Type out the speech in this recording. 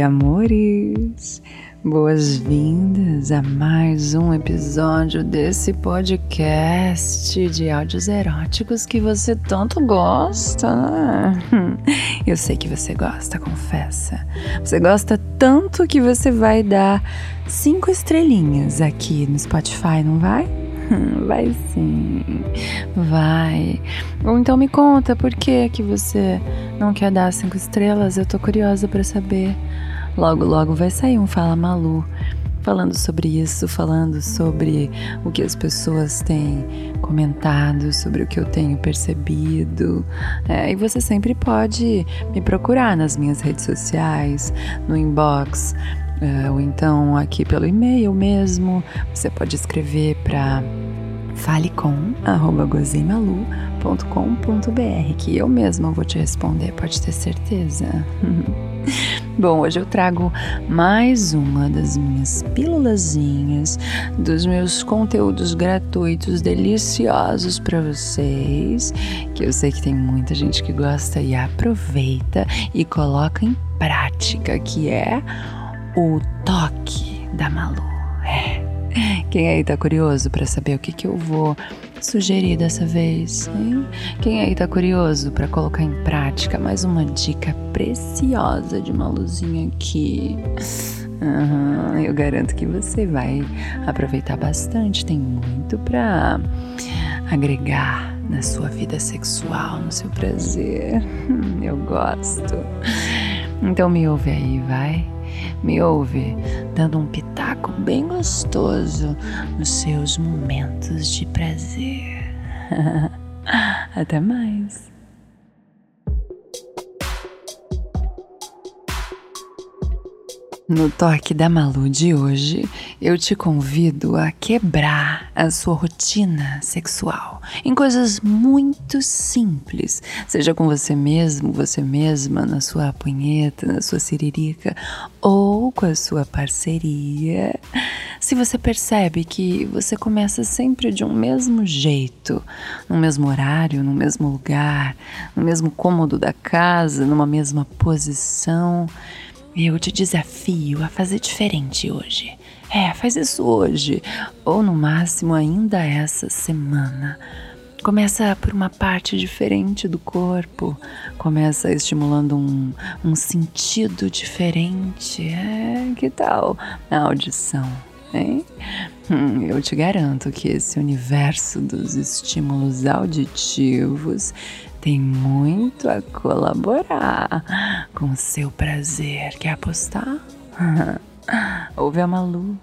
amores! Boas-vindas a mais um episódio desse podcast de áudios eróticos que você tanto gosta. Eu sei que você gosta, confessa. Você gosta tanto que você vai dar cinco estrelinhas aqui no Spotify, não vai? Vai sim, vai. Ou então me conta por que que você não quer dar cinco estrelas? Eu tô curiosa para saber. Logo, logo vai sair um Fala Malu falando sobre isso, falando sobre o que as pessoas têm comentado, sobre o que eu tenho percebido. É, e você sempre pode me procurar nas minhas redes sociais, no inbox, ou então aqui pelo e-mail mesmo. Você pode escrever para falecom@gozemalu.com.br que eu mesma vou te responder, pode ter certeza. Bom, hoje eu trago mais uma das minhas pílulazinhas, dos meus conteúdos gratuitos deliciosos para vocês, que eu sei que tem muita gente que gosta e aproveita e coloca em prática, que é o toque da Malu. É. Quem aí tá curioso para saber o que, que eu vou sugerir dessa vez? Hein? Quem aí tá curioso para colocar em prática mais uma dica preciosa de uma luzinha aqui? Uhum, eu garanto que você vai aproveitar bastante. Tem muito para agregar na sua vida sexual, no seu prazer. Eu gosto. Então me ouve aí, vai. Me ouve dando um pitaco bem gostoso nos seus momentos de prazer. Até mais. No toque da Malu de hoje, eu te convido a quebrar a sua rotina sexual em coisas muito simples, seja com você mesmo, você mesma, na sua punheta, na sua siririca ou com a sua parceria. Se você percebe que você começa sempre de um mesmo jeito, no mesmo horário, no mesmo lugar, no mesmo cômodo da casa, numa mesma posição, eu te desafio a fazer diferente hoje. É, faz isso hoje, ou no máximo ainda essa semana. Começa por uma parte diferente do corpo, começa estimulando um, um sentido diferente. É, que tal a audição? Hein? Hum, eu te garanto que esse universo dos estímulos auditivos tem muito a colaborar com o seu prazer. Quer apostar? Ouve a Malu.